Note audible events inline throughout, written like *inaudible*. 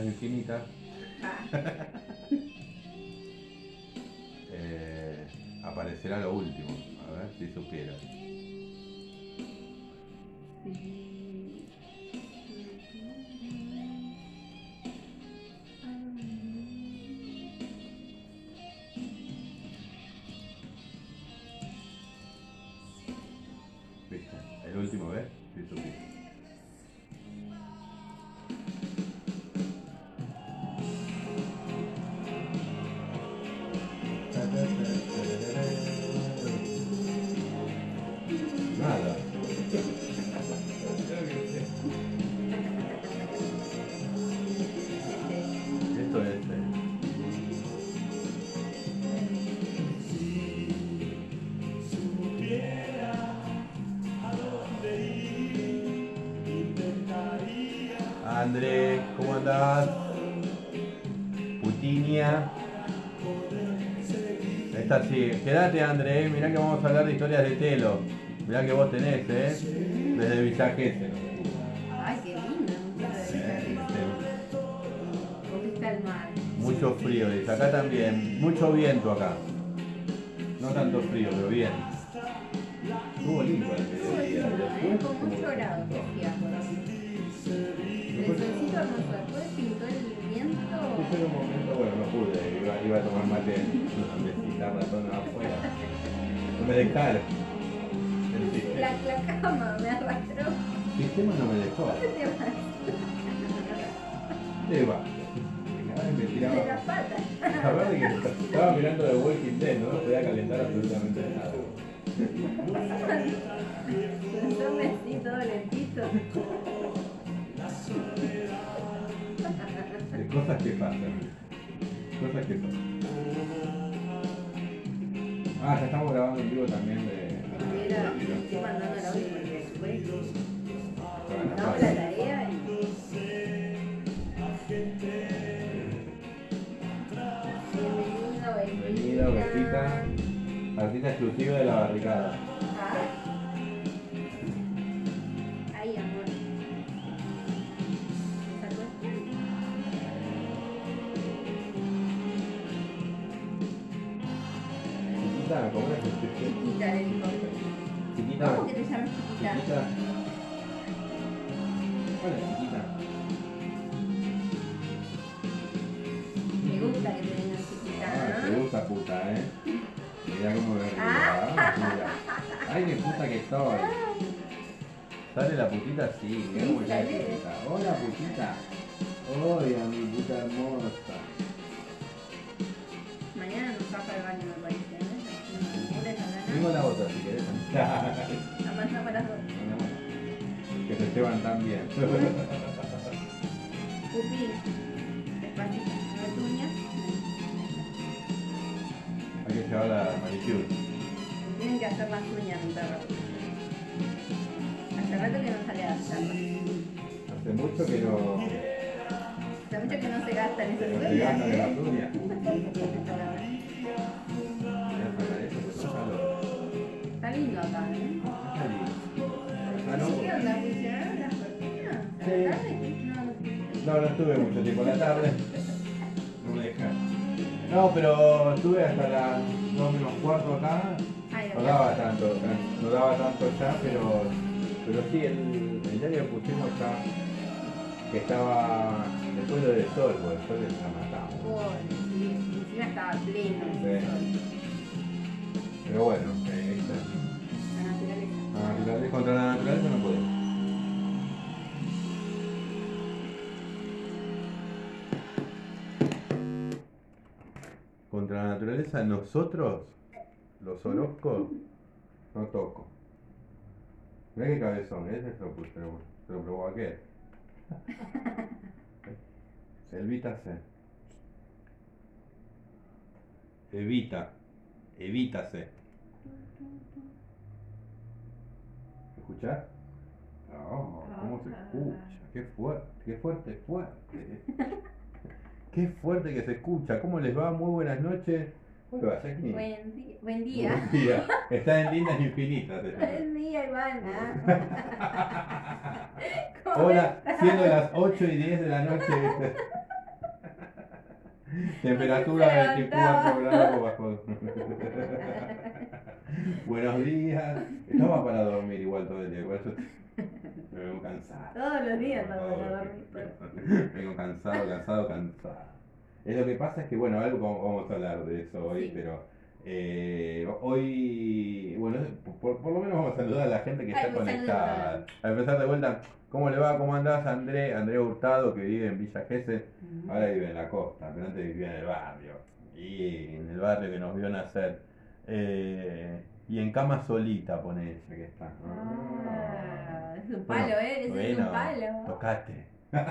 infinitas. Ah, eh, aparecerá lo último. A ver si supiera. ¿Viste? Mirá que vos tenés, eh. Desde Villa Gesell. Ay, qué lindo. Eh, Volviste al mar. Mucho frío, dice. Acá también. Mucho viento acá. No tanto frío, pero bien. Estuvo lindo el mediodía. ¿eh? Con mucho grado, decía. El solcito hermoso, después pintó el viento. Yo un momento, bueno, no pude. Iba, iba a tomar mate en la ratona afuera. No me dejaron. La, la cama me arrastró. el sistema no me dejó. ¿Dónde te vas? ¿Dónde va? Me De tiraba. las patas. La verdad es que estaba mirando de Walking Dead, no podía calentar absolutamente nada. Son así, todo lentito. De cosas que pasan. Cosas que pasan. Ah, ya estamos grabando en vivo también de. Mira, estoy mandando la audio porque después Bueno, damos la tarea y. Bienvenido, Bienvenido, Besita. Artista exclusiva de la barricada. Chiquita? Hola, chiquita. Me gusta que te digan chiquita, Ah, te gusta puta, ¿eh? Mirá cómo me ríe. Ah. Ay, qué puta que estoy. ¿Sale la putita? Sí, qué Sí, buena putita. Hola, putita. Hola, mi puta hermosa. Mañana nos baja el baño, me parece, ¿eh? No, ¿Quieres Tengo la otra si querés. *laughs* que tan bien. Pupi, despacito, no es uña. Hay que llevar la manicure. Tienen que hacer las uñas, mi perro. Hace rato que no sale a hacerlas. Hace mucho que no, Hace mucho que no se gastan esas no se uñas, gastan en las ¿eh? uñas. *laughs* Está lindo acá, ¿eh? Está lindo. ¿Qué onda? No. No, estuve mucho tiempo en la tarde. No me dejaron. No, pero estuve hasta las 2 menos cuarto acá. No daba tanto, no daba tanto ya, pero, pero sí, el, el diario que pusimos ya, que estaba después de sol, porque el sol la matamos. Sí, encima estaba pleno el Sí. sol. Pero bueno, eh, esta- La naturaleza. la naturaleza, contra la naturaleza no podemos. Naturaleza nosotros, los Orozcos, no toco. Mira qué cabezón, ese se lo, puse, se lo, se lo probó aquel. *laughs* Evita C. Evita. Evítase. ¿Escuchás? No, ¿cómo se escucha? Qué fuerte, qué fuerte, fuerte. *laughs* Qué fuerte que se escucha. ¿Cómo les va? Muy buenas noches. ¿Cómo va, Jacqueline? Buen, di- buen día. Buen día. *laughs* Está en lindas infinitas. Buen día, Ivana. *laughs* ¿Cómo Hola, estás? siendo las 8 y 10 de la noche. *laughs* Temperatura Se 24 grados bajo. Buenos días. Estaba para dormir igual todo el día. Igual yo me vengo cansado. Todos los días estamos Todo para el dormir. tiempo. Vengo cansado, cansado, cansado. Es lo que pasa es que, bueno, algo vamos a hablar de eso hoy, Sí. pero eh, hoy, bueno, por, por lo menos vamos a saludar a la gente que está Ay, me conectada. A empezar de vuelta, ¿cómo le va? ¿Cómo andás, André? André Hurtado, que vive en Villa Gesell. Ahora vive en la costa, pero antes vivía en el barrio. Y en el barrio que nos vio nacer. Eh, y en cama solita pone ella que está. Ah, es un Bueno, palo, ¿eh? Ese es bueno, un palo. Tocate. *laughs*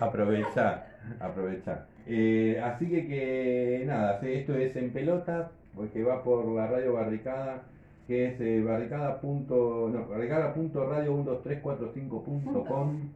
aprovecha, aprovecha. Eh, así que, que nada, esto es en pelota, porque va por la radio barricada, que es eh, barricada. punto- no, barricada.radio12345.com.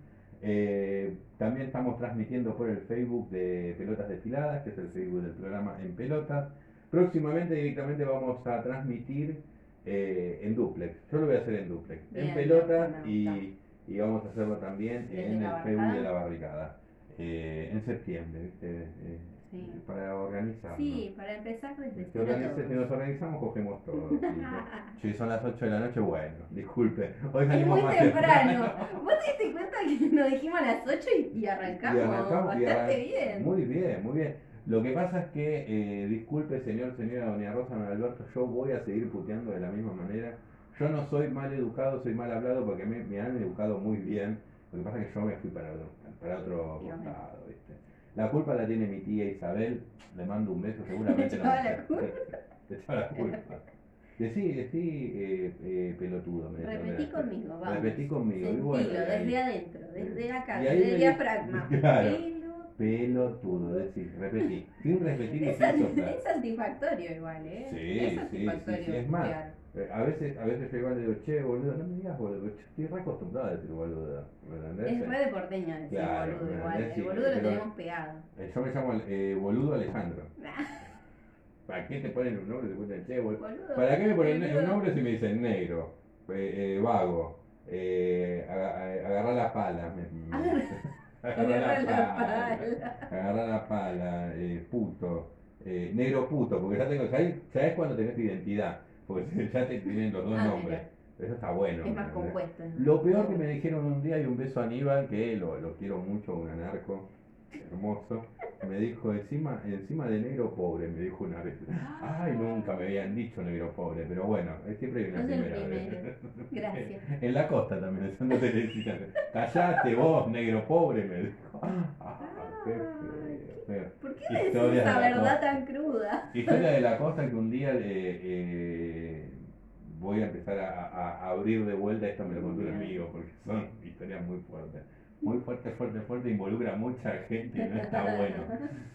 Eh, también estamos transmitiendo por el Facebook de Pelotas Desfiladas, que es el Facebook del programa En Pelotas. Próximamente directamente vamos a transmitir eh, en duplex. Yo lo voy a hacer en duplex. en Bien, gusta. y, y vamos a hacerlo también ¿Desde en el Facebook de la barricada. Eh, en septiembre, ¿viste? Eh, Sí. Para organizarnos. Sí, para empezar desde Si, cero organiza- si nos organizamos, cogemos todo. *laughs* ¿sí? Si son las 8 de la noche, bueno, disculpe. Hoy Es salimos muy más temprano. *laughs* ¿Vos te diste cuenta que nos dijimos a las 8 y, y Y arrancamos? arrancamos y Bastante arran- bien. Muy bien, muy bien. Lo que pasa es que, eh, disculpe señor, señora Doña Rosa, don Alberto, yo voy a seguir puteando de la misma manera. Yo no soy mal educado, soy mal hablado porque me, me han educado muy bien. Lo que pasa es que yo me fui para otro, para otro costado, ¿viste? La culpa la tiene mi tía Isabel, le mando un beso, *laughs* seguramente no. la culpa. *laughs* La culpa. Decí, decí eh, eh, pelotudo. me Repetí conmigo, vamos. Repetí conmigo. y Sentilo, bueno, y ahí- desde adentro, desde acá, ahí desde el diafragma. *laughs* Claro. Pelo- Pelotudo, decir, repetí. *laughs* Sin repetir y Es, sin sat- soplar. es satisfactorio igual, ¿eh? Sí, es satisfactorio. sí, sí, es más. Eh, A veces, a veces yo igual digo, che, boludo, no me digas boludo, estoy re acostumbrado a decir boludo, ¿me entendés? Es re de porteño decir Claro, boludo ¿me igual. El boludo lo tenemos pegado. Eh, Yo me llamo eh, boludo Alejandro. *laughs* ¿Para qué te ponen un nombre? Te ponen, che, boludo. ¿Para qué me ponen un nombre si me dicen negro, eh, eh, vago, eh, aga- eh, agarrar la pala? me- me- *laughs* Agarra- Agarra la pala. agarrar la pala, eh, puto, eh, negro puto, porque ya tengo, ¿sabes, ¿sabes cuando tenés identidad? Porque *laughs* ya te tienen los dos Ah, nombres. Eso está bueno. Es más ¿entendés? compuesto. es Lo peor que me dijeron un día, y un beso a Aníbal, que lo, lo quiero mucho, un anarco hermoso, me dijo, encima, encima de negro pobre, me dijo una vez. Ay, nunca me habían dicho negro pobre, pero bueno, siempre hay una No primera vez. *laughs* Gracias. En la costa también, eso no te necesitan. Callate vos, negro pobre, me dijo. Ah, qué feo, feo. ¿Por qué decís de esa verdad costa. tan cruda? Historia de la costa que un día eh, eh, voy a empezar a, a- abrir de vuelta, esto me lo contó un amigo, porque son historias muy fuertes. Muy fuerte, fuerte, fuerte, involucra a mucha gente y no está *laughs* bueno.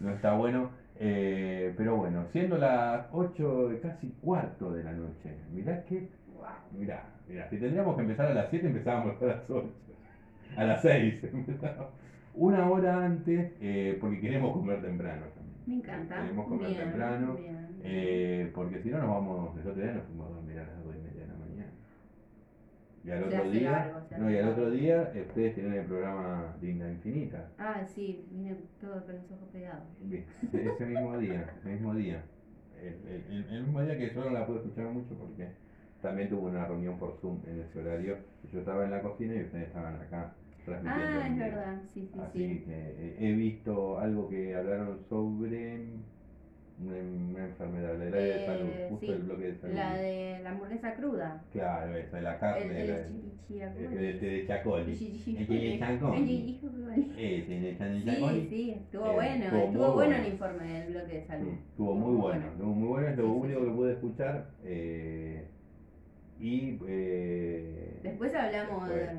No está bueno. eh, pero bueno, siendo las 8, casi cuarto de la noche, mirá que, mirá, mirá, si tendríamos que empezar a las 7 empezábamos a las 8, a las 6, *laughs* una hora antes, eh, porque queremos comer temprano también. Me encanta. Queremos comer Bien, temprano. bien. Eh, porque si no nos vamos, el otro día nos fuimos a dormir a las 2 y media de la mañana. Y al otro día, no, y al otro día ustedes tienen el programa Linda Infinita. Ah, sí, vine todo con los ojos pegados. Ese mismo día, ese mismo día. El, el- el- mismo día que yo no la pude escuchar mucho porque también tuve una reunión por Zoom en ese horario. Yo estaba en la cocina y ustedes estaban acá transmitiendo. Ah, es verdad, sí, sí, Así sí. que eh, he visto algo que hablaron sobre una, una enfermedad, la de Eh, salud, justo sí, el bloque de salud. La de la hamburguesa cruda. Claro, esa, de la carne, el de Chacoli. El Sí, sí, estuvo Eh, bueno, estuvo bueno bueno. el informe del bloque de salud. Mm, Estuvo muy bueno, estuvo muy bueno, es lo único que pude escuchar. eh, y eh, Después hablamos después-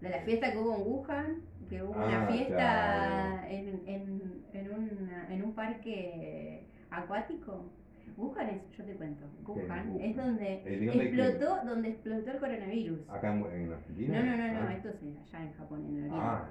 de, de la fiesta que hubo en Wuhan, que hubo Ah, una fiesta claro. en, en, en, una- en un parque acuático. Wuhan es, yo te cuento, Wuhan, es donde Eh, ¿de dónde explotó, donde explotó el coronavirus. acá en, en Argentina. No, no, no, no, Ah, esto es allá en Japón, en el oriente. Ah,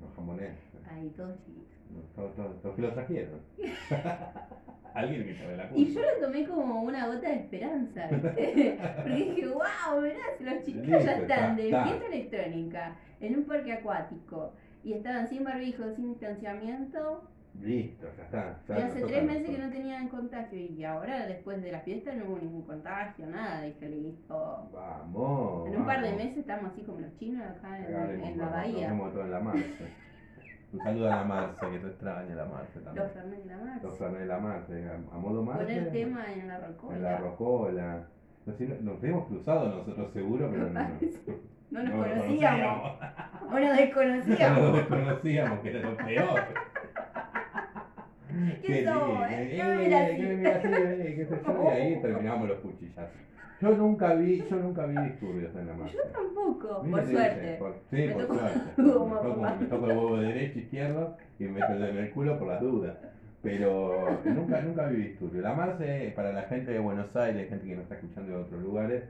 los japoneses. Ahí, todos chiquitos. Todos todos- los que lo trajeron. *laughs* Alguien que sabe la culpa. Y yo lo tomé como una gota de esperanza, ¿viste? *laughs* Porque dije, wow, mirá, los Listo, ya están está, de está. fiesta electrónica en un parque acuático y estaban sin barbijo, sin distanciamiento. Listo, ya está. ya Y nos hace tres meses que no tenían contagio y ahora después de la fiesta no hubo ningún contagio, nada. Dije, listo. Vamos. En un par de meses estamos así como los chinos acá en, Agarremos en la bahía. Todo en la Marce. Un saludo a la Marce, que te extraña la Marce también. Los Fernet y la Marce. Los Fernet de la Marce, a, modo Marce. Poner tema en la rocola. En la rocola. No sé, no- nos hemos cruzado nosotros seguro, pero *laughs* no, nos no nos conocíamos. O nos No nos desconocíamos. *laughs* desconocíamos, que era lo peor. *laughs* ¿Qué yo? Y ahí *laughs* terminamos los cuchillazos. Yo nunca vi, yo nunca vi disturbios en la marcha. Yo tampoco, por dice, suerte. por- sí, Me por suerte. Me toco, me toco el huevo derecho, izquierdo y me meto en el culo por las dudas. Pero nunca, nunca vi disturbio. La Marce, para la gente de Buenos Aires, gente que nos está escuchando de otros lugares,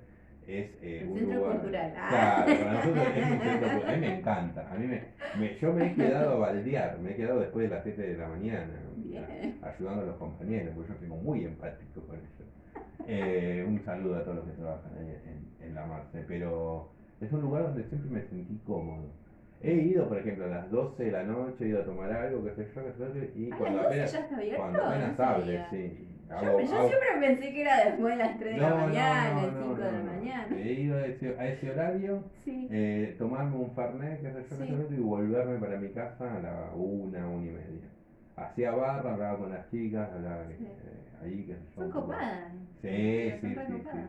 es eh, Un centro lugar. cultural. Ah. Claro, para nosotros es un centro *laughs* cultural. A mí me encanta. A mí me, me- yo me he quedado a baldear, me he quedado después de las 7 de la mañana, ayudando a los compañeros, porque yo tengo muy empático con ellos. Eh, un saludo a todos los que trabajan ahí en, en la Marce, pero es un lugar donde siempre me sentí cómodo. He ido, por ejemplo, a las 12 de la noche, he ido a tomar algo, qué sé yo, qué sé yo, y ¿A cuando las 12 apenas, abierto? cuando apenas hable, sí. Yo, siempre pensé que era después de las 3 de la No, no, mañana, no, 5 no, de la mañana. He ido a ese, a ese horario, Sí. eh, tomarme un farnet, qué sé yo, Sí. y volverme para mi casa a la una, una y media. Hacía barra, hablaba con las chicas, hablaba que, Sí. eh, ahí, yo. Son copadas. Sí, sí,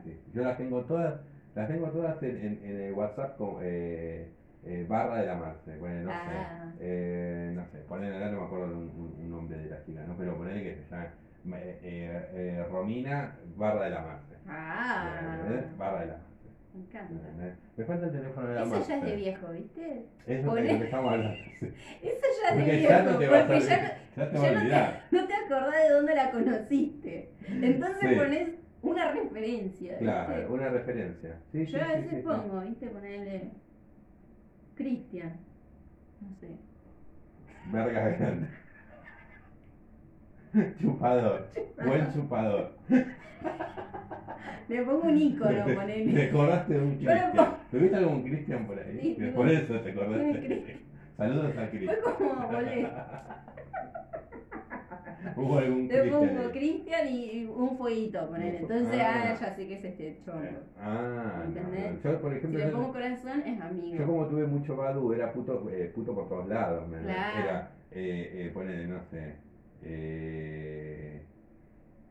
sí. Yo las tengo todas, las tengo todas en, en, en el WhatsApp con eh, eh, barra de la Marce, bueno, no Ah. sé, eh, no sé, poner acá no me acuerdo un, un- un nombre de la chica, ¿no? Pero ponerle que se llama eh, eh, Romina barra de la Marce. Ah, ¿Eh? Barra de la Marce. me encanta. Me falta el teléfono de la Eso Marce. ya es de viejo, ¿viste? Eso es de lo que estamos hablando. sí. *laughs* Eso ya es de viejo, ya no te vas a ya. Ya te ya no, te, no te acordás de dónde la conociste. Entonces Sí. pones una referencia. ¿viste? Claro, una referencia. Sí, Yo sí, a veces pongo, ¿viste? Ponerle Cristian. No sé. Verga grande. *laughs* Chupador. Buen chupador. Le pongo un icono, Te ponele. acordaste de un Yo le Cristian. ¿Tuviste algún Cristian por ahí? Sí, por eso te acordaste. Saludos a Fue Cristian. como volé. *laughs* Hubo algún Le pongo Cristian. y un fueguito, ponele. Entonces, Ah. ah, ya sé que es este chongo. Ah, no, ¿Entendés? Yo, por Si ejemplo, le yo- pongo corazón, es Yo amigo. como tuve mucho Badu, era puto, eh, puto por todos lados. Claro. Era, eh, eh, ponele, no sé, eh,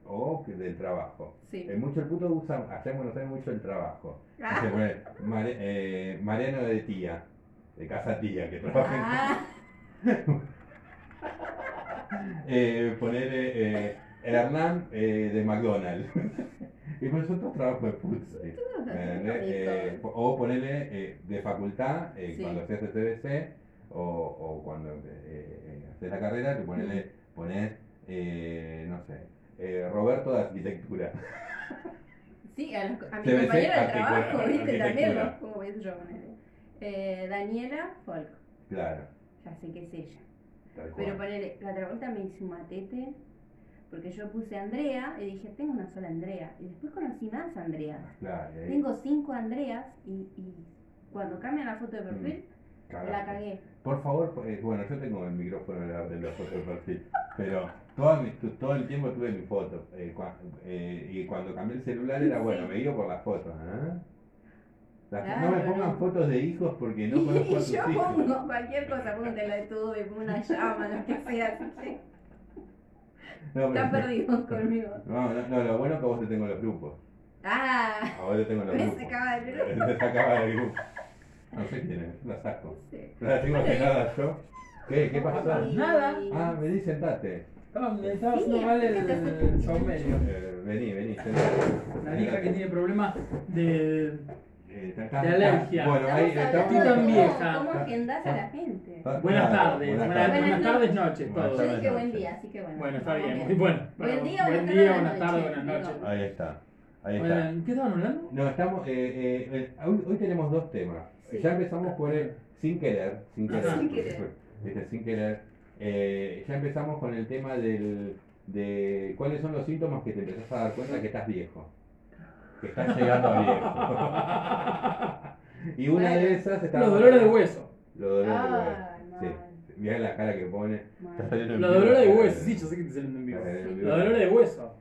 o del trabajo. Sí. Eh, mucho el puto usa, allá en Buenos Aires mucho el trabajo. Ah. Se pone Mare- eh, Mariano de tía, de casa tía, que trabaja en Ah, *laughs* eh, ponerle eh, Hernán eh, de McDonald's. *laughs* y por eso otros trabajos de puto. ¿sí? todos ¿Me hacen entendés? Eh, rico. o ponerle eh, de facultad, eh, Sí. cuando haces el TBC, o, o cuando eh, eh, haces la carrera, te ponele, pones, eh, no sé, eh, Roberto de arquitectura. Sí, a, los, a de trabajo, ¿viste? También, arquitectura. ¿no? ¿Cómo ves yo? Eh, Daniela Folk, Claro, ya sé que es ella. Pero ponele, la otra vuelta me hice un matete porque yo puse Andrea y dije, tengo una sola Andrea. Y después conocí más Andrea. Claro, Tengo cinco Andreas y, y cuando cambian la foto de perfil, cagaste. la cagué. Por favor, eh, bueno, yo tengo el micrófono de la, de la foto de perfil, pero todo, mi- todo el tiempo tuve mi foto. eh, cua- eh, y cuando cambié el celular era Sí. bueno, me guío por las fotos. Las- no me pongan no. fotos de hijos porque no *laughs* conozco a y sus yo hijos. pongo cualquier cosa, pongo un teletubby, pongo una llama, lo que sea. que No, Están perdidos conmigo. no, no, no, lo bueno es que a vos te tengo en los grupos. Ah, A vos te tengo en los *laughs* grupos. sacaba del *laughs* grupo. Te sacaba del grupo. No sé quién es, la saco. Sí. La tengo agendada yo. ¿Qué? ¿Qué pasó? Y- Nada. Ah, vení, sentate. No, me estaba haciendo mal el, el saumerio. Eh, vení, vení, sentate. La hija que tiene problemas de. Eh, De alergia. Bueno, ahí Estamos tan vieja. cómo agendás a la gente. está- Buenas claro, tardes, buenas, buenas buenas tardes. noches, Buenas todo. Yo tardes. dije buen día, así que bueno. Bueno, está vamos bien, muy bueno. Buen día, buen buenas día, tardes, buenas tardes, noches. buenas noches. Digo. Ahí está. Ahí está. ¿Qué estaban hablando? No, estamos. Eh, eh, eh, hoy, hoy tenemos dos temas. Sí. Ya empezamos por el. Sin querer. Sin querer. Sin porque querer. viste, sin querer. Eh, ya empezamos con el tema del. de cuáles son los síntomas que te empezás a dar cuenta que estás viejo. Que estás llegando a viejo. *laughs* y una de esas está. Los dolores de hueso. Los dolores de hueso. Ah, Sí. no, mirá la cara que pone. Está saliendo en La vivo, dolor de hueso, sí, yo sé que te salen en vivo. está saliendo en La vivo. dolor de hueso.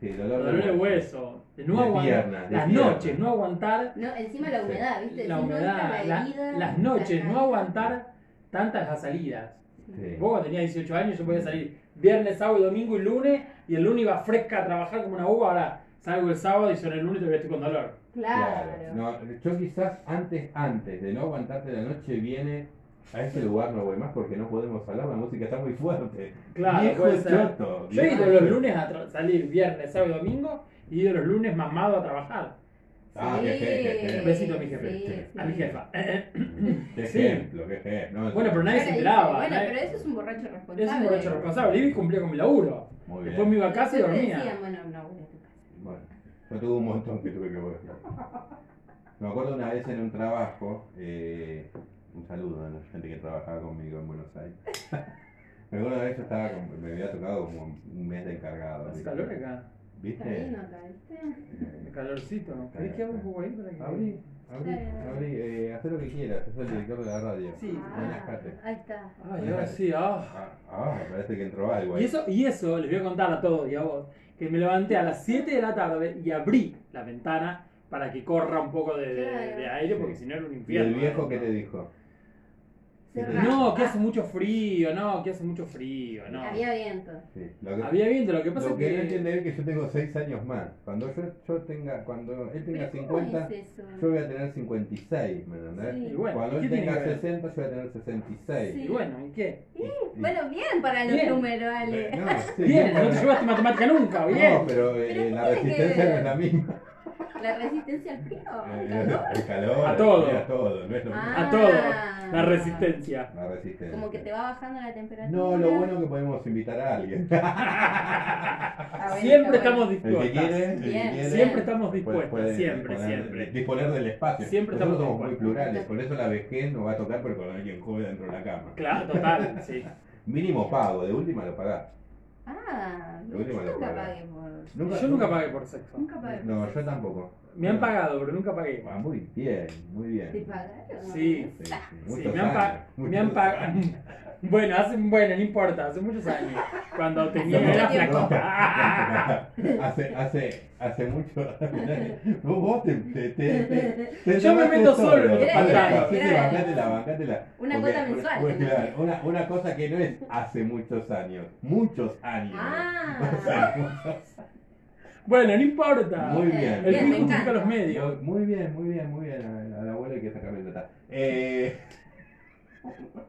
Sí, dolor, dolor de hueso. De no aguantar. pierna, las pierna. noches, no aguantar No, encima la humedad, ¿viste? la Si humedad. la la- herida, las noches, la no aguantar tantas las salidas. Sí. Vos cuando tenías 18 años yo podía salir viernes, sábado domingo y lunes y el lunes iba fresca a trabajar como una uva, ahora salgo el sábado y son el lunes y todavía estoy con dolor. Claro. No, yo quizás antes, antes de no aguantarte la noche viene a ese lugar no voy más porque no podemos hablar, la música está muy fuerte. Claro, Viejo puede ser. choto, Yo he ido los lunes a tra- salir viernes, sábado y domingo y he ido los lunes mamado a trabajar. Ah, qué je- Besito a mi jefe, sí, sí. sí. A mi jefa. *coughs* Qué Sí. ejemplo, qué ejemplo. No, Bueno, pero nadie se Ahora enteraba. dice, Bueno, nadie- pero eso es un borracho responsable. Es un borracho responsable. Iba y cumplía con mi laburo. Muy Después me bien. iba a casa y dormía. decían, bueno, no, voy a tu casa. Bueno, yo tuve un montón que tuve que volver. Me acuerdo una vez en un trabajo, eh, un saludo a la gente que trabajaba conmigo en Buenos Aires. Me acuerdo una vez yo estaba, con- me había tocado como un mes de encargado. Hace ¿viste? calor acá. Está ¿Viste? bien acá, ¿viste? El calorcito. ¿Querés que haga un poco ahí para que Abrí, abrí, abrí, eh, haz lo que quieras, sos el director de la radio. Sí. Ah, ahí está. Ay, ahora sí, ah. Ah, ah, me parece que entró algo ahí. Y eso, y eso les voy a contar a todos y a vos, que me levanté a las 7 de la tarde y abrí la ventana para que corra un poco de, de- aire, porque Sí. si no era un ¿Y infierno. el viejo qué te dijo? No, que hace mucho frío, no, que hace mucho frío, no. Había viento. Sí, lo que- Había viento, lo que pasa Lo es que que... no entiende él es que yo tengo 6 años más. Cuando yo, yo tenga, cuando él tenga Pero ¿cómo 50, es eso? yo voy a tener 56, ¿me entendés? Sí. Y bueno, Cuando ¿qué él tenga que ver? 60, yo voy a tener 66. Sí. Y bueno, ¿y qué? Y- y- Bueno, bien para los Bien. números, Ale. No, sí, Bien, no te llevaste matemática nunca, bien. No, pero, eh, Pero la ¿qué tiene que resistencia no es la misma. La resistencia al frío, al calor. el calor, A todo. A todo, no es lo mismo. Ah. A todo, la resistencia. La resistencia. Como que te va bajando la temperatura. No, lo bueno es que podemos invitar a alguien. *laughs* Ah, Siempre estamos bueno. El que dispuestas. quiere, el que Bien, quiere. Siempre estamos puede- puede siempre, disponer- siempre. Disponer del espacio. Siempre Nosotros estamos somos muy plurales, por eso la vejez nos va a tocar, pero con alguien joven dentro de la cama. Claro, total, sí. Mínimo pago, de última lo pagás. Ah, yo nunca pagué. por. Nunca, Yo nunca pagué por sexo. Nunca pagué por. No, yo tampoco. Me han pagado, pero nunca pagué. Ah, muy bien, muy bien. ¿Te pagaron? Sí. Sí, sí, me han, pa- años, me muchos han pagado. *laughs* Bueno, hace, bueno, no importa, hace muchos años. Cuando *laughs* tenía tiempo. flaquita. hace, hace, hace mucho. vos, *laughs* vos te, te, te, te- te Yo me meto solo en los pantanos. Bancátela, bancátela. Una cuota mensual, claro, una, una cosa que no es hace muchos años, muchos años. Ah. O sea, muchos- Bueno, no importa. Muy bien. El Bien, fin justifica los medios. Muy bien, muy bien, muy bien. A, a la abuela hay que sacarle nota. Eh, *laughs*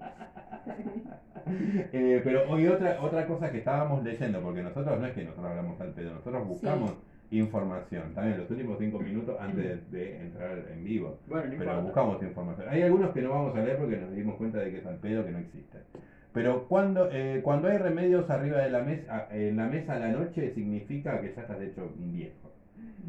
eh, pero hoy otra, otra cosa que estábamos leyendo, porque nosotros no es que nosotros hablamos al pedo, nosotros buscamos información, también los últimos cinco minutos antes de, de entrar en vivo. Bueno, no Pero importa. buscamos información. Hay algunos que no vamos a leer porque nos dimos cuenta de que es al pedo que no existen. Pero cuando, eh, cuando hay remedios arriba de la mesa, en la mesa a la noche, significa que ya estás hecho un viejo.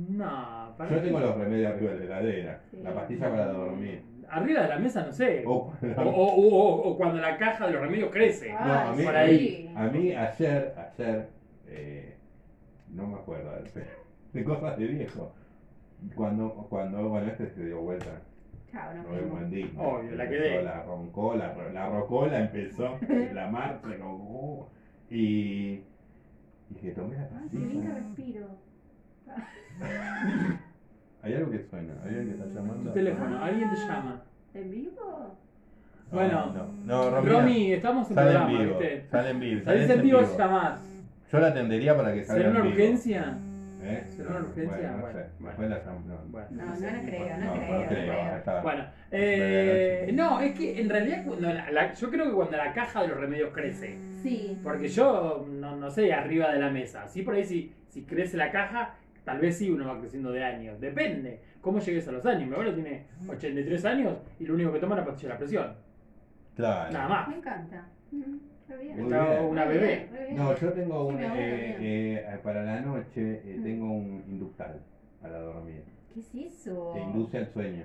No, para Yo tengo los remedios arriba de la heladera, Sí. la pastilla para dormir. Arriba de la mesa, no sé. O, O, o, o- o- o cuando la caja de los remedios crece. Ah, No, a mí- por ahí. a mí ayer, ayer, eh, no me acuerdo de, *laughs* de cosas de viejo. Cuando, cuando, bueno, este se dio vuelta. Chao, no No Disney. Obvio, la quedé. La roncola, la rocola empezó, la marcha, como, uh, y, y que tomé la Ah, qué bien que pastilla. respiro. *laughs* Hay algo que suena, hay alguien que está llamando. Tu teléfono, alguien te llama. ¿En vivo? No, Bueno. no, no, Romina, Romy, estamos en sale en programa, vivo, ¿viste? sale en vivo. Salís en vivo si llamás. Yo la atendería para que salga ¿Será en una vivo. urgencia? ¿Eh? ¿Será una urgencia? Bueno, no Bueno, sé. bueno. Después la llamo, no. Bueno. No, no, no creo, no, No, creo. no creo. Bueno, eh, no, es que en realidad cuando la- la- yo creo que cuando la caja de los remedios crece, Sí. porque yo no, no sé arriba de la mesa, sí por ahí si, si crece la caja, tal vez sí uno va creciendo de años, depende cómo llegues a los años. Mi abuelo tiene 83 años y lo único que toma es la pastilla de la presión, Claro. nada más. Me encanta. Mm, Está una bebé. No, yo tengo Sí, un. eh, eh, para la noche eh, Mm. tengo un inductal para dormir. ¿Qué es eso? Que induce al sueño.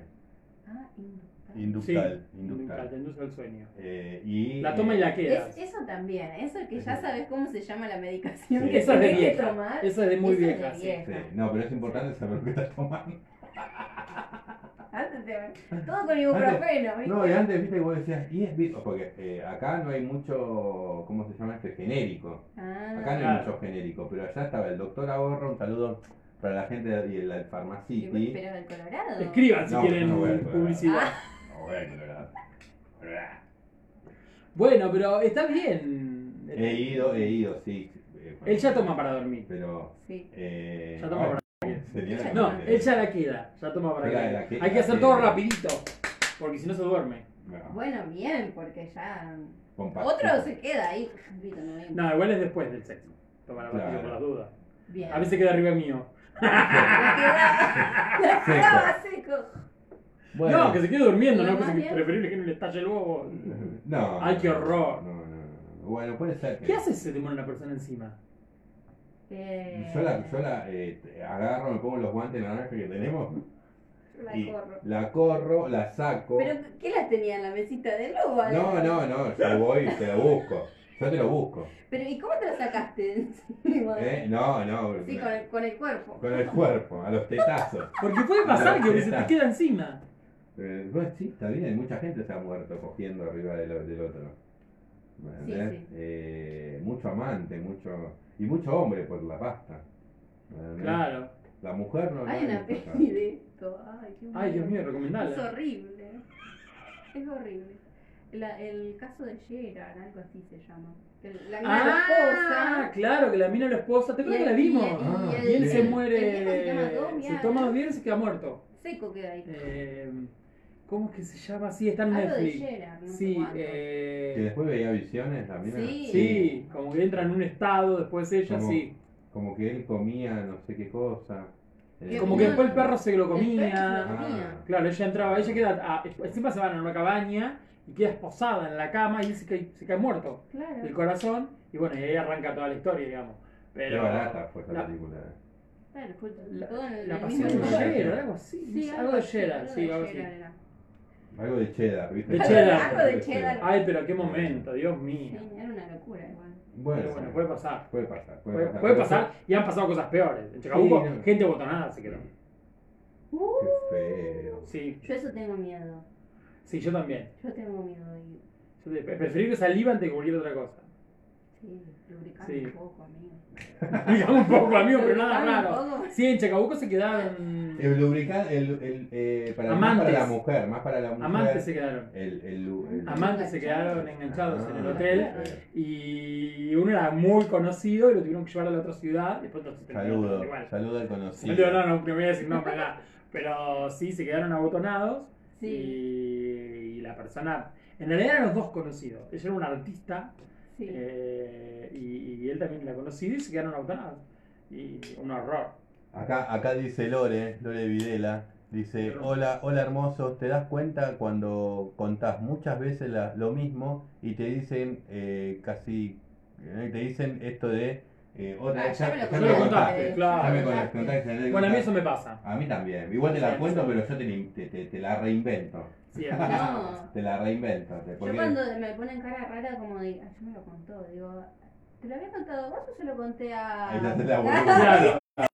Ah, inductal. Inductal. Sí, inductal. te induce el sueño. Eh, y, La toma y la queda. Es, eso también, eso que ya sabes cómo se llama la medicación Sí. que Eso es de vieja. tomar. Eso es de muy Eso es de vieja, sí. No, pero es importante saber lo que estás tomando. Todo con ibuprofeno, ¿viste? No, y antes, viste, que vos decías, y es vi- porque eh, acá no hay mucho, ¿cómo se llama este? Genérico. Ah, Acá no hay mucho genérico, pero allá estaba el doctor Ahorro, un saludo para la gente de la y Pharmacity. vos, pero del Colorado. Escriban si No, quieren no voy a- publicidad. Ah. No, bueno, Colorado. Bueno, pero está bien. He ido, he ido, sí. eh, Él ya toma para dormir. Pero. Sí. Eh, Ya toma la No, él ya la queda. Ya toma para la que- Hay que la hacer que- todo rapidito. Porque si no se duerme. No, Bueno, bien, porque ya. con Otro se queda ahí. No igual es después del sexo. Toma la pastilla Claro. por las dudas. Bien. A veces queda arriba mío. *laughs* La Seco. quedaba seco. Bueno, No, que se quede durmiendo, ¿no? Bien- preferible que no le estalle el huevo. No. Ay, qué horror. No, no, no, no. Bueno, puede ser que. ¿Qué hace si se te muere una persona encima? Eh, Yo la, yo la eh, agarro, me pongo los guantes naranjas que tenemos yo la y corro. la corro, la saco. ¿Pero qué la tenía en la mesita de lobo? No, no, no, yo voy y te lo busco. Yo te lo busco. Pero ¿y cómo te la sacaste de *laughs* encima? ¿eh? No, no. Sí, con el, con el cuerpo. con el cuerpo, a los tetazos. Porque puede pasar que se te queda encima. Eh, bueno, sí, está bien, mucha gente se ha muerto cogiendo arriba del, del otro. ¿Me Sí, sí. Eh, mucho amante, mucho. Y mucho hombre por la pasta. Claro. La mujer no. Hay una peli de esto. Ay, qué Ay, Dios mío, Es recomendala. horrible. Es horrible. La- el caso de Gerard, algo así se llama. La mina Ah, esposa. claro, que la mina la esposa. ¿Te acuerdas que la vimos? y Ah, él se muere. se toma dos días y se queda muerto. Seco queda ahí. Eh, ¿Cómo es que se llama? Sí, está en Algo de Netflix. Gerard, no Sí, eh, Que después veía visiones, la mina. Sí. sí, como que entra en un estado, después ella Como- sí. Como que él comía no sé qué cosa. Que Eh, Como que después el perro se lo el comía. lo comía. Ah. Claro, ella entraba, ella queda, ah, encima se van a una cabaña y queda esposada en la cama y él se cae, se cae muerto Claro. del corazón y bueno, y ahí arranca toda la historia, digamos. Qué Pero barata fue esa la- película. Bueno, fue la, todo en el, la el pasión de. Gerard, algo así, Sí, algo de Gerard, sí, de algo así. Algo de cheddar, ¿viste? De cheddar. Algo de cheddar. Ay, pero qué momento, Dios mío. Sí, era una locura igual. Bueno, Pero bueno, puede pasar. Puede pasar. Puede, Puede, pasar. puede pasar y han pasado cosas peores. En Chacabuco, Sí, no. gente botonada se quedó. Uh, Qué feo. Sí, yo eso tengo miedo. sí, yo también. Yo tengo miedo. Te- preferible saliva antes que cualquier otra cosa. Sí, lubricar Sí. un poco, amigo. *laughs* Un poco, amigo, pero nada raro. Sí, en Chacabuco se quedaron. El lubricante, el, el, eh, para, más para la mujer, más para la mujer. Amantes se quedaron. El, el, el- Amantes se quedaron enganchados en el Ah, hotel. Y uno era muy conocido y lo tuvieron que llevar a la otra ciudad. Después no se Saludo, Igual. saludo al conocido. No, no, no, no voy a decir nombre, nada. Pero sí, se quedaron abotonados. Sí. Y, y la persona. En realidad eran los dos conocidos. Ella era un artista Sí. eh, y, y él también la conocido y se quedaron abotonados. Y un horror. Acá, acá dice Lore, Lore Videla, dice, hola, hola hermosos, ¿te das cuenta cuando contás muchas veces la- lo mismo y te dicen eh, casi, eh, te dicen esto de, eh, otra Ah, vez, ya ya, me lo ya contaste, claro. ya me contaste, Bueno, a mí eso me pasa. A mí también, igual te la Sí, cuento, sí. pero yo te, la- te, te- te la reinvento, Sí, *laughs* No. te la reinvento. te- Yo cuando me ponen cara rara como de, "Ay, yo me lo contó, digo, ¿te lo había contado vos o se lo conté a...? Ella se la. *laughs* Claro.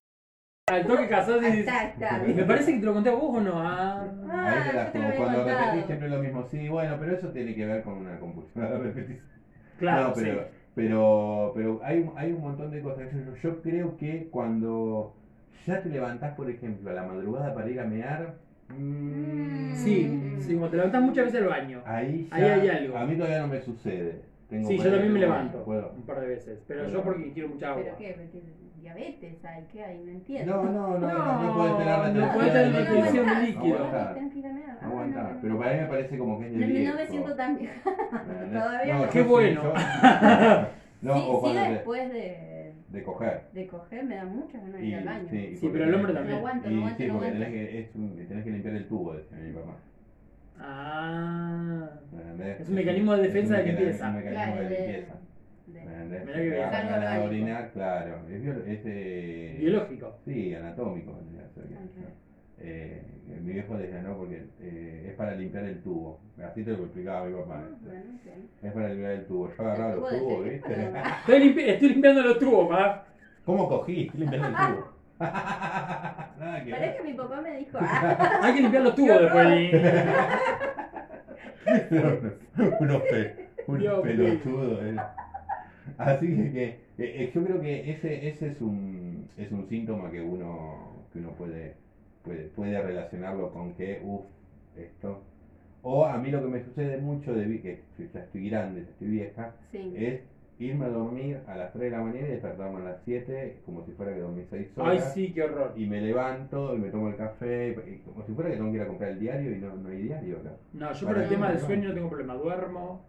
Al toque casás y Ahí dices. está, está. Me parece que te lo conté a vos o no. Ah. Ah, Ahí te la como cuando contado. repetís siempre lo mismo, sí, bueno, pero eso tiene que ver con una compulsión. *laughs* Claro, No, pero, sí. Pero, pero hay, un- hay un montón de cosas. Yo, yo creo que cuando ya te levantás, por ejemplo, a la madrugada para ir a mear, mm, Sí, sí, como te levantás muchas veces al baño. ahí ya, Ahí hay algo. a mí todavía no me sucede. Tengo Sí, yo también me levanto puedo. un par de veces. Pero Puedo. yo porque quiero mucha agua. ¿Pero qué? ¿Pero qué? ¿Diabetes hay? ¿Qué hay? No entiendo. No, no, no, no, No, no puedes tener no retención podés de tener líquido. retención de aguantás, líquido. no Aguantás, tenés que ir a mear. Ah, aguantás. no, no, Pero para mí me parece como que es de No, me siento tan vieja. Todavía No, Qué bueno. *laughs* No, sí, después de, de coger. de coger me da muchas ganas de ir al baño. sí, Sí, pero el hombre tenés- No también. aguanto, Y no aguanto, sí, no porque aguanto. tenés que, es un- tenés que limpiar el tubo, decía mi papá. Ah. Es un mecanismo de defensa un de limpieza. Un mecanismo Claro, de de- limpieza. ¿Entendés? Que bien. Algo orgánico. orinar, claro. Es, bio- es, eh, Biológico. Sí, anatómico. eh, mi viejo decía, no, porque eh, es para limpiar el tubo. Así te lo explicaba mi papá. Ah, bueno, ok. Es para limpiar el tubo. Yo agarraba El los tubo de tubos, teléfono. ¿viste? *laughs* Estoy, limpi- estoy limpiando los tubos, pa. ¿Cómo cogí? Estoy limpiando el tubo. *laughs* Nada que Parece ver. que mi papá me dijo, *laughs* ah, Hay que limpiar los tubos después. unos pe- unos Dios mío. pelotudos. eh. Así que, que, eh, eh, yo creo que ese, ese es un es un síntoma que uno que uno puede puede, puede relacionarlo con que uff esto o a mí lo que me sucede mucho de que ya estoy grande, ya estoy vieja, sí. es irme a dormir a las 3 de la mañana y despertarme a las 7 como si fuera que dormí 6 Ay, horas. sí, qué horror. Y me levanto y me tomo el café, y como si fuera que tengo que ir a comprar el diario y no, no hay diario acá. No, yo Para por el tema no, del sueño no tengo problema. Duermo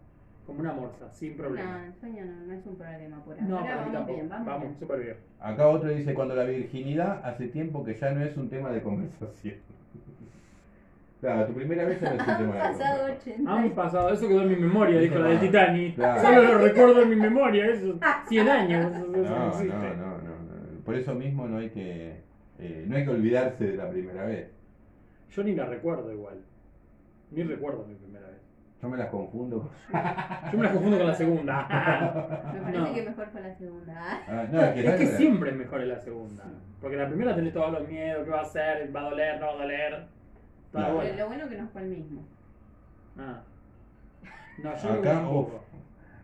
como una morsa, sin No, problema. el sueño no, no es un problema por No, ahora. para mí vamos tampoco. bien, vamos, Vamos, bien. súper bien. Acá otro dice, cuando la virginidad hace tiempo que ya no es un tema de conversación. *laughs* Claro, tu primera vez ya no es un tema de Han *laughs* pasado conversación. 80 Han pasado, eso quedó en mi memoria, dijo la de Titanic. Claro. Solo lo recuerdo en mi memoria, eso. 100 *laughs* años. Eso, No, no no, existe. no, no, no. Por eso mismo no hay que, eh, no hay que olvidarse de la primera vez. Yo ni la recuerdo igual. Ni recuerdo mi primera vez. Yo me las confundo. con- *laughs* Yo me la confundo con la segunda. *laughs* Me parece No. que mejor fue la segunda. Ah, no, es que, Es que ¿sabes? siempre es mejor en la segunda. Porque la primera tenés todos los miedos, qué va a hacer, va a doler, no va a doler. Pero lo bueno que no fue el mismo. Ah. No, yo Acá, un uf.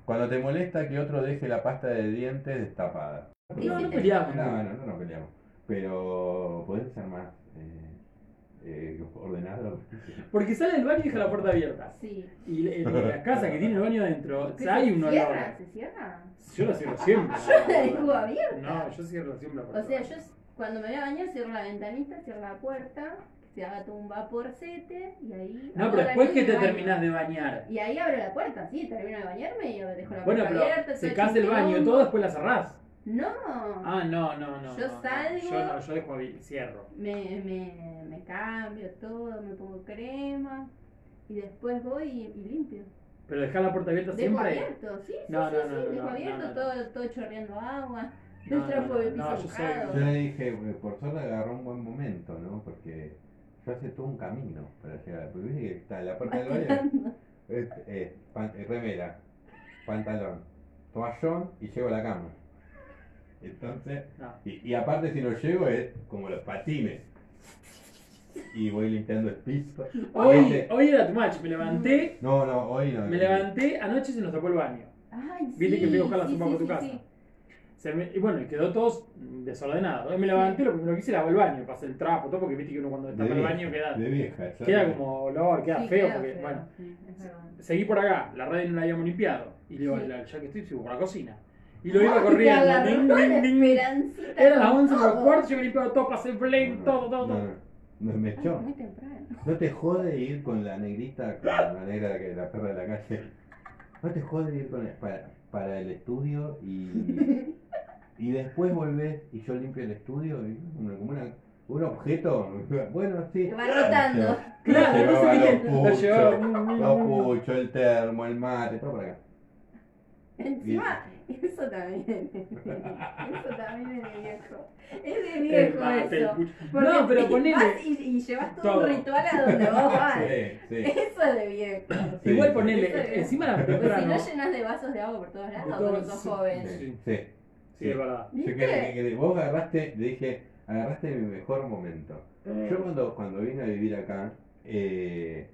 Cuando te molesta que otro deje la pasta de dientes destapada. No, no peleamos. No, no, no nos peleamos. Pero podés ser más eh, ordenado. Porque sale del baño y deja la puerta abierta. Sí. Y en la casa que tiene el baño adentro, ¿Qué o sea, hay se un olor. cierra? ¿Se cierra? Yo la cierro siempre. *laughs* Yo la dejo abierta. No, yo cierro siempre la puerta. O sea, yo cuando me voy a bañar cierro la ventanita, cierro la puerta, se haga todo un vaporcete y ahí. No, pero después que te terminás de bañar. Y ahí abro la puerta, sí, termino de bañarme y dejo la Bueno, puerta pero abierta. se todo casa el baño y todo, después la cerrás. No. Ah, no, no, no. Yo no, no. salgo. Yo no, yo dejo ahí, cierro. Me, me, me cambio todo, me pongo crema y después voy y, y limpio. Pero dejar la puerta abierta Dejo siempre. abierto, sí, sí, No, sí, no, sí, dejo no, abierto, no, no. Todo, todo chorreando agua, No, *laughs* el no, trapo no, de no, piso yo soy-. Yo le dije, eh, por suerte agarró un buen momento, ¿no? Porque yo hace todo un camino para llegar. Porque viste que está la puerta del baño. Patinando. Es, es pan- eh, remera, pantalón, toallón y llego a la cama. Entonces, No. y, y aparte si no llego es como los patines. Y voy limpiando el piso. Hoy, Viste- hoy era tu match, me levanté, No, no, hoy no. me levanté, anoche se nos tapó el baño. Ay, Viste sí, que fui a buscar la sí, sopa sí, por tu sí, casa. sí. Se me- y bueno, y quedó todo desordenado. Me levanté, lo primero que hice lavar el baño, pasé el trapo, todo, porque viste que uno cuando destapa el baño queda, de vieja. ya queda como olor, queda Sí, feo, queda porque, feo, bueno. sí, es verdad. Seguí por acá, la radio no la habíamos limpiado. Y digo, Sí. la- ya que estoy, sigo por la cocina. Y lo iba te corriendo. esperancita Eran las con 11 menos todo. cuarto, yo limpiado todo, pasé el flame, No, todo, todo, no, todo. me Ay, echó. muy temprano. No te jode ir con la negrita, con la negra que la perra de la calle. No te jode ir con el- para, para el estudio y, y después volvés y yo limpio el estudio y como como una- un objeto. Bueno, sí. Va rotando. Claro, *laughs* Llevaba los *laughs* qué. Lo llevaba. puchos, los puchos, el termo, el mate, todo por acá. Encima, *laughs* eso también. Eso también es de viejo. Es de viejo eso. No, pero ponele. vas y, y llevas todo, Todo. un ritual a donde vos *laughs* vas. Sí, sí. Eso es de viejo. Sí, Igual ponele, encima la Pues si no llenas de vasos de agua por todos lados, cuando sos sí. joven. Sí, sí. Sí, es verdad. Yo que- ¿Viste? que- que vos agarraste, le dije, agarraste mi mejor momento. Mm. Yo cuando, cuando vine a vivir acá, eh,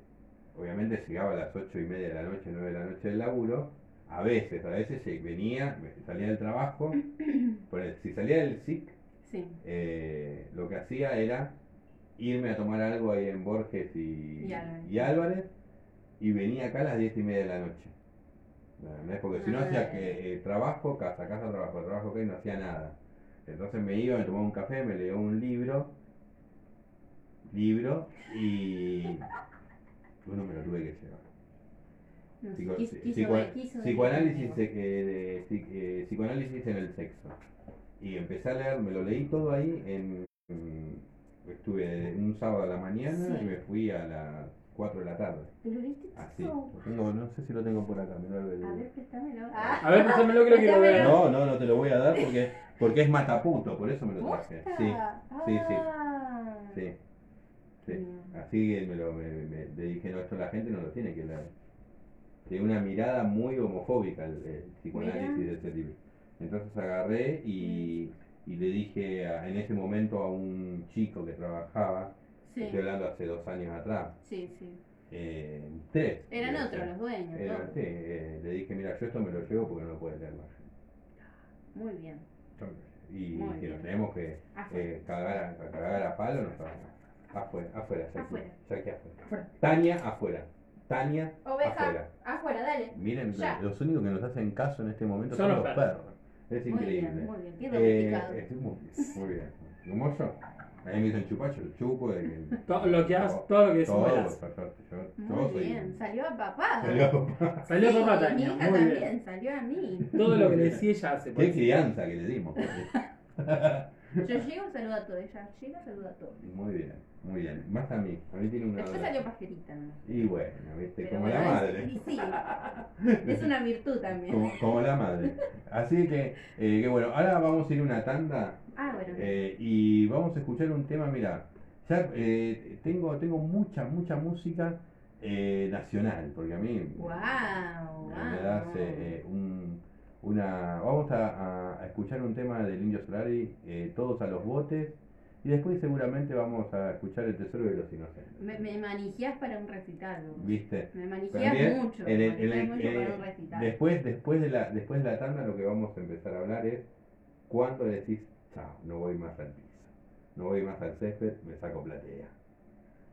obviamente llegaba a las ocho y media de la noche, 9 de la noche del laburo, a veces, a veces eh, venía, salía del trabajo, *clears throat* si salía del SIC, Sí. eh, lo que hacía era irme a tomar algo ahí en Borges y, Y Álvarez. y Álvarez, y venía acá a las diez y media de la noche. ¿No? Porque si no Ah. hacía que, eh, trabajo, casa, casa, trabajo, trabajo, que no hacía nada. Entonces me iba, me tomaba un café, me leía un libro, libro, y uno me lo tuve que llevar. No Psico- quiso- quiso- psicoa- quiso- psicoanálisis, de- eh, de- psi- eh, psicoanálisis en el sexo. Y empecé a leer, me lo leí todo ahí en, en- estuve un sábado a la mañana Sí. y me fui a las 4 de la tarde. Pero viste Así. tengo- no sé si lo tengo por acá, me lo A ver, préstamelo. Ah, A ver, pásamelo que lo quiero ver. No, no, no te lo voy a dar porque, porque es mataputo, por eso me lo traje. Sí, sí, sí. Ah. sí. sí. Así me, lo, me, me- le dije, no, esto la gente no lo tiene que leer. Tiene una mirada muy homofóbica el, el psicoanálisis Mira. de ese libro. Entonces agarré y, y le dije a- en ese momento a un chico que trabajaba, Sí, estoy hablando hace dos años atrás, sí, sí. eh, tres. Eran otros los dueños. Era- todos. sí, eh, le dije, mira, yo esto me lo llevo porque no lo puede leer más. Muy bien. Y Muy si bien. nos tenemos que eh, cagar, a, cagar a palo, nos vamos. Afuera, afuera, Afuera. afuera. Afuera. Tania afuera. Tania Oveja, afuera. afuera, dale. Miren, Ya. los únicos que nos hacen caso en este momento Son son, los perros. perros. Es Muy increíble. bien, muy bien. Bien Eh, domesticado. es muy, muy bien. Como yo. A mí me dicen chupar, yo lo chupo. y- *laughs* Todo lo que hagas, Todo. todo lo que decís todo, verás. por suerte, yo, yo Muy soy bien. Salió a papá. *laughs* Salió- Salió Sí, papá Mi Tania, hija muy también bien. salió a mí. Todo lo que decía ella hace. Qué crianza que le dimos. *laughs* Yo llego, saludo a todos. Ella llega, saluda a todos. Muy bien, muy bien. Más a mí. A mí tiene una. Después salió pajerita. ¿no? Y bueno, viste, Pero como la bueno, madre. y sí, *laughs* es una virtud también. Como, como la madre. Así que, eh, que bueno, ahora vamos a ir a una tanda Ah, bueno. eh, y vamos a escuchar un tema, mira, ya eh, tengo, tengo mucha, mucha música nacional, porque a mí Wow, me das un, una... Vamos a, a escuchar un tema del Indio Solari, eh, todos a los botes, y después seguramente vamos a escuchar el Tesoro de los Inocentes. Me, me para un recital. ¿Viste? Me También, mucho. el- manijías el- mucho para un recital. Después, después, de la, después de la tanda lo que vamos a empezar a hablar es cuando decís, chao, no voy más al piso, no voy más al césped, me saco platea.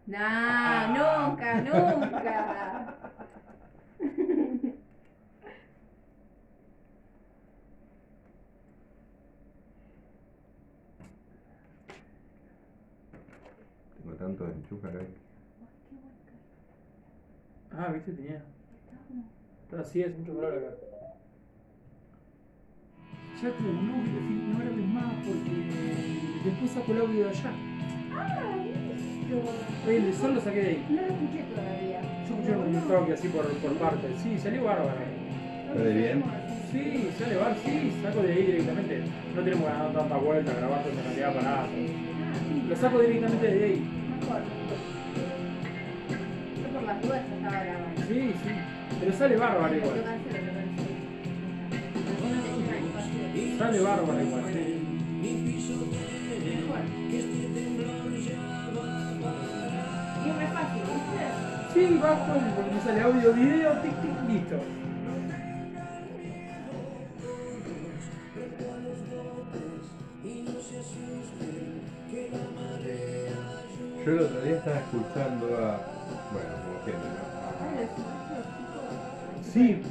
Nah, nunca, nunca. *laughs* Tanto enchufe acá. Ah, viste, tenía. Pero sí, es mucho calor acá. Ya como no, no grabes más porque después saco el audio de allá. Ah, listo. Oye, el de sol lo saqué de ahí. No lo escuché todavía. Yo escuché un toque así por, por partes. Sí, salió bárbaro. ¿Sale bien? Sí, sale bar, sí, saco de ahí directamente. No tenemos que dar tanta vuelta, grabar tanta cantidad para nada. Lo saco directamente de ahí. Mejor. Yo por las dudas estaba grabando. Sí, sí. Pero sale bárbaro Lo igual. cancelo, lo cancelo. Sale bárbaro igual. Y es re fácil, ¿viste? Sí, va con, porque sale audio, video, tic, tic, listo. Yo el otro día estaba escuchando a. Bueno, como siempre, ¿no? Sí,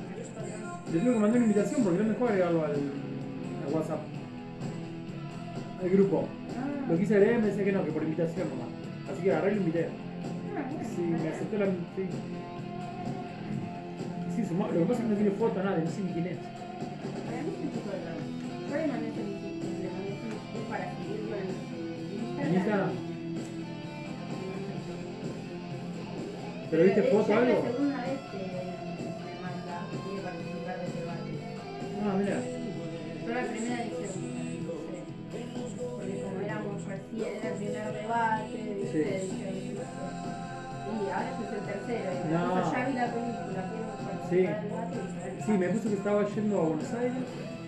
le tengo que mandar una invitación porque no me dejó agregarlo al, al WhatsApp. Al grupo. Ah, Lo quise agregar y me decía que no, que por invitación nomás. Así que agarré y lo invité. ah, Sí, me aceptó la. Sí. Sí, sumó- lo que pasa es que no tiene foto, nada, no sé ni quién es. Para mí es un chico de verdad. Yo le mandé solicitud para seguirlo en Instagram. ¿Pero viste foto o ya es algo? la segunda vez que me manda, quiere participar del debate. Ah, mira. Yo la primera dije, no porque como éramos recién, era el primer debate, ¿viste? Sí. Dije, no. Y ahora este es el tercero, No. ya vi la película, quiero participar Sí. debate. Sí, me puso que estaba yendo a Buenos Aires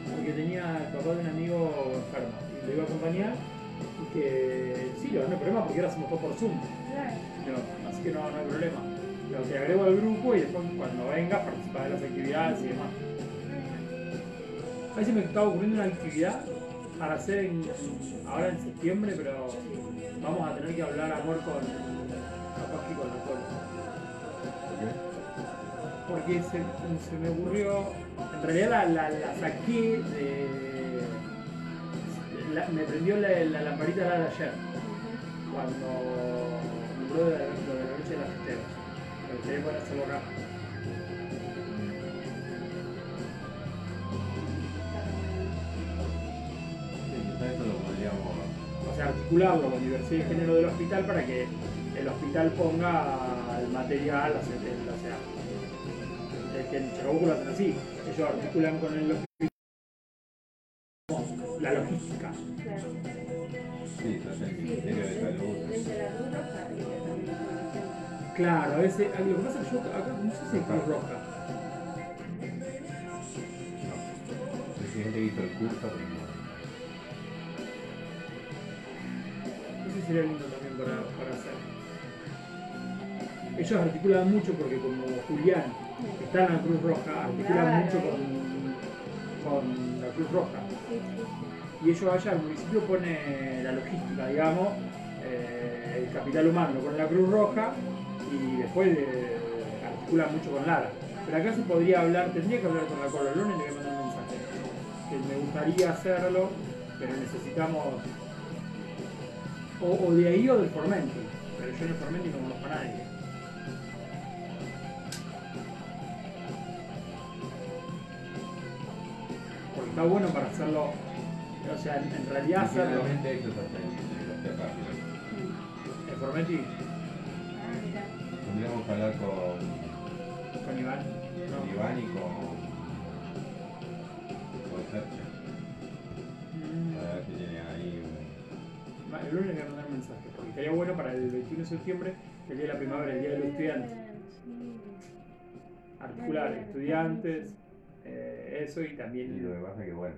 porque tenía el papá de un amigo enfermo y lo iba a acompañar y que sí, no hay problema porque ahora hacemos todo por Zoom. Claro. Pero, así que no, no hay problema. Lo que agrego al grupo y después cuando venga participa de las actividades y demás. A veces me estaba ocurriendo una actividad para hacer ahora en septiembre, pero vamos a tener que hablar amor con capaz que con. ¿Por qué? Porque se, se me ocurrió, en realidad la, la, la saqué de... la- me prendió la, la lamparita de ayer, cuando me de, la- noche de las festeras. O sea, articularlo con diversidad de género del hospital para que el hospital ponga el material, o sea, que en Chacabuco lo hacen así, ellos articulan con el hospital. La logística. Sí, eso es el Sí, Ministerio de Salud. Claro, ese, ah, lo que pasa es que yo acá no sé si hay Cruz Roja. No. El presidente hizo el curso, pero no. sería lindo también para, para hacer. Ellos articulan mucho porque como Julián está en la Cruz Roja, articulan Claro. mucho con, con la Cruz Roja. Sí, sí. Y ellos allá, el municipio pone la logística, digamos, eh, el capital humano lo pone la Cruz Roja y después eh, articula mucho con Lara. Pero acá se podría hablar, tendría que hablar con la Corolona y le voy a mandar un mensaje. Que me gustaría hacerlo, pero necesitamos o, o de ahí o del Formenti. Pero yo en el Formenti no conozco a nadie. Porque está bueno para hacerlo, o sea, en, en realidad hacerlo. El Formenti. Tendríamos que hablar con, con Iván. con. Iván y con, con Sergio. Mm. A ver si tiene ahí un... El lunes voy a mandar un mensaje, porque estaría bueno para el 21 de septiembre, el día de la primavera, el día de los estudiantes. Sí. Articular estudiantes, eh, eso y Y lo también. que pasa es que bueno,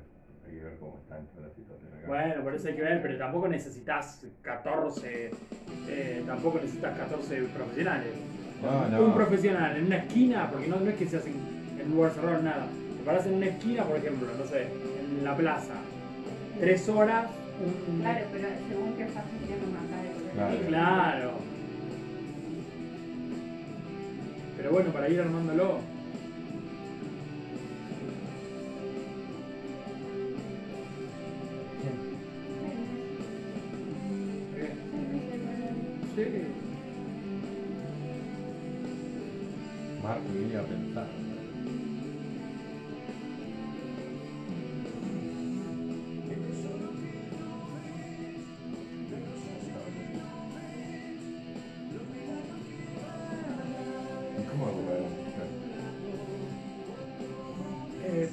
hay que ver cómo está en la situación acá. Bueno, por eso hay que ver, pero tampoco necesitas 14, eh, tampoco necesitas 14 profesionales. No, no. Un profesional en una esquina, porque no, no es que se hacen en un lugar cerrado, nada. Te paras en una esquina, por ejemplo, no sé, en la plaza, tres horas, un, Claro, pero según qué fase tenemos acá de Claro. Claro. Pero bueno, para ir armándolo.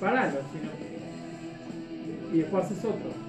Eh, paralo, si no. Y después haces otro.